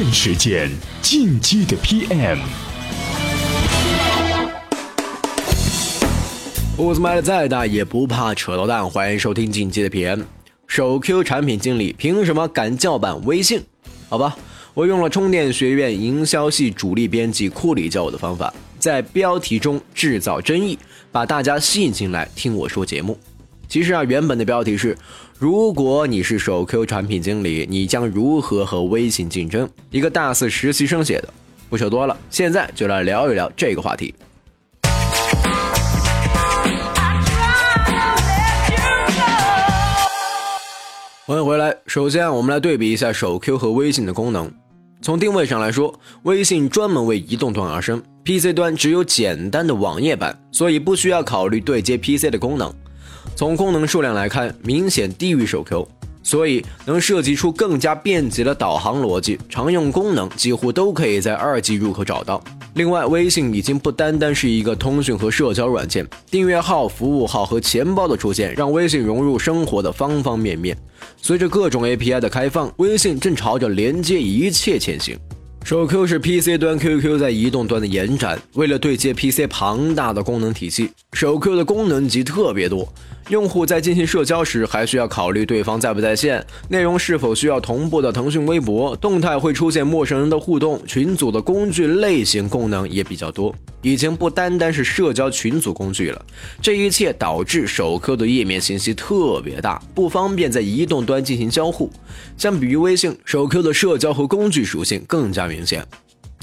电时间，进击的 PM。步子迈的再大也不怕扯到蛋，欢迎收听进击的 PM。手 Q 产品经理凭什么敢叫板微信？好吧，我用了充电学院营销系主力编辑库里教我的方法，在标题中制造争议，把大家吸引进来听我说节目。其实啊，原本的标题是：如果你是手 Q 产品经理，你将如何和微信竞争？一个大四实习生写的。不说多了，现在就来聊一聊这个话题。欢迎回来。首先，我们来对比一下手 Q 和微信的功能。从定位上来说，微信专门为移动端而生，PC 端只有简单的网页版，所以不需要考虑对接 PC 的功能。从功能数量来看，明显低于手 Q，所以能设计出更加便捷的导航逻辑，常用功能几乎都可以在二 G 入口找到。另外，微信已经不单单是一个通讯和社交软件，订阅号、服务号和钱包的出现，让微信融入生活的方方面面。随着各种 API 的开放，微信正朝着连接一切前行。手 Q 是 PC 端 QQ 在移动端的延展，为了对接 PC 庞大的功能体系，手 Q 的功能级特别多。用户在进行社交时，还需要考虑对方在不在线，内容是否需要同步的腾讯微博，动态会出现陌生人的互动，群组的工具类型功能也比较多，已经不单单是社交群组工具了。这一切导致手 Q 的页面信息特别大，不方便在移动端进行交互。相比于微信，手 Q 的社交和工具属性更加明显。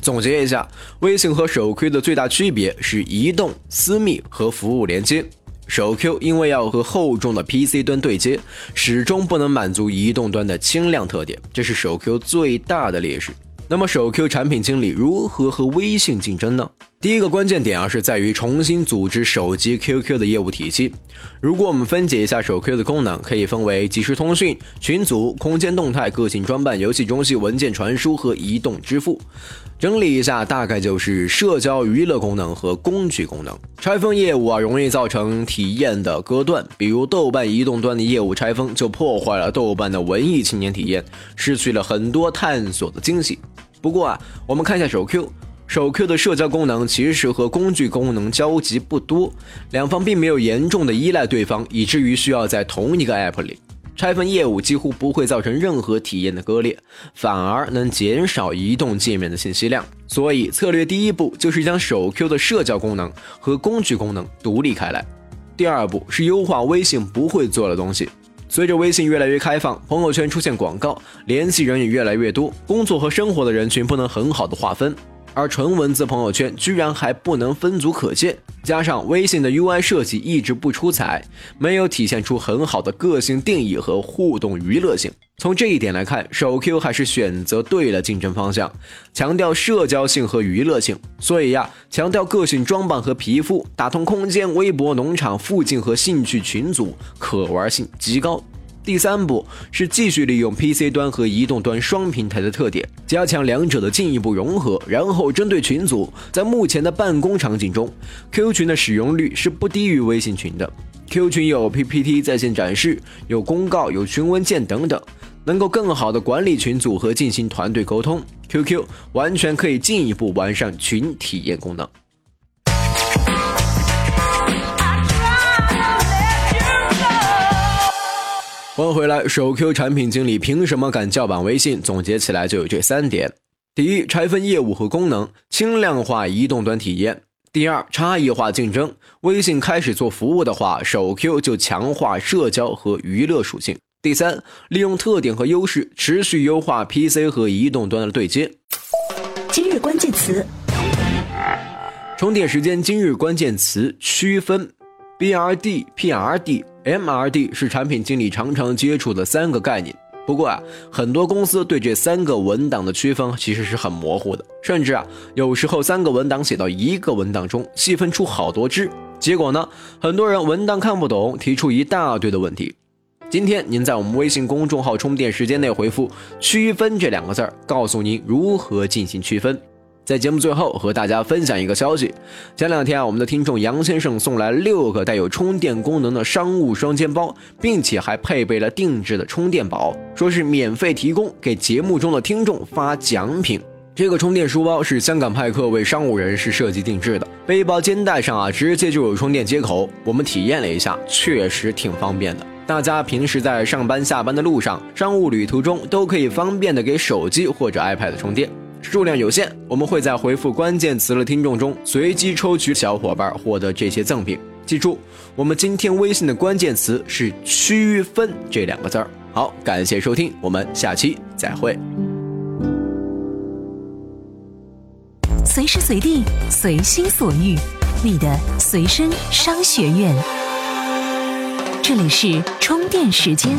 总结一下，微信和手 Q 的最大区别是移动、私密和服务连接。手 Q 因为要和厚重的 PC 端对接，始终不能满足移动端的轻量特点，这是手 Q 最大的劣势。那么手 Q 产品经理如何和微信竞争呢？第一个关键点啊，是在于重新组织手机 QQ 的业务体系。如果我们分解一下手 Q 的功能，可以分为即时通讯、群组、空间动态、个性装扮、游戏中心、文件传输和移动支付。整理一下，大概就是社交娱乐功能和工具功能。拆分业务啊，容易造成体验的割断，比如豆瓣移动端的业务拆分，就破坏了豆瓣的文艺青年体验，失去了很多探索的惊喜。不过啊，我们看一下手 Q，手 Q 的社交功能其实和工具功能交集不多，两方并没有严重的依赖对方，以至于需要在同一个 App 里。拆分业务几乎不会造成任何体验的割裂，反而能减少移动界面的信息量。所以策略第一步就是将手 Q 的社交功能和工具功能独立开来。第二步是优化微信不会做的东西。随着微信越来越开放，朋友圈出现广告，联系人也越来越多，工作和生活的人群不能很好的划分。而纯文字朋友圈居然还不能分组可见，加上微信的 UI 设计一直不出彩，没有体现出很好的个性定义和互动娱乐性。从这一点来看，手 Q 还是选择对了竞争方向，强调社交性和娱乐性。所以呀，强调个性装扮和皮肤，打通空间、微博、农场、附近和兴趣群组，可玩性极高。第三步是继续利用 PC 端和移动端双平台的特点，加强两者的进一步融合，然后针对群组，在目前的办公场景中，Q 群的使用率是不低于微信群的。Q 群有 PPT 在线展示，有公告，有群文件等等，能够更好的管理群组和进行团队沟通。QQ 完全可以进一步完善群体验功能。欢迎回来，手 Q 产品经理凭什么敢叫板微信？总结起来就有这三点：第一，拆分业务和功能，轻量化移动端体验；第二，差异化竞争，微信开始做服务的话，手 Q 就强化社交和娱乐属性；第三，利用特点和优势，持续优化 PC 和移动端的对接。今日关键词：充电时间。今日关键词：区分。BRD、PRD、MRD 是产品经理常常接触的三个概念。不过啊，很多公司对这三个文档的区分其实是很模糊的，甚至啊，有时候三个文档写到一个文档中，细分出好多支。结果呢，很多人文档看不懂，提出一大堆的问题。今天您在我们微信公众号充电时间内回复“区分”这两个字儿，告诉您如何进行区分。在节目最后和大家分享一个消息，前两天啊，我们的听众杨先生送来六个带有充电功能的商务双肩包，并且还配备了定制的充电宝，说是免费提供给节目中的听众发奖品。这个充电书包是香港派克为商务人士设计定制的，背包肩带上啊直接就有充电接口，我们体验了一下，确实挺方便的。大家平时在上班下班的路上、商务旅途中都可以方便的给手机或者 iPad 充电。数量有限，我们会在回复关键词的听众中随机抽取小伙伴获得这些赠品。记住，我们今天微信的关键词是“区分”这两个字儿。好，感谢收听，我们下期再会。随时随地，随心所欲，你的随身商学院。这里是充电时间。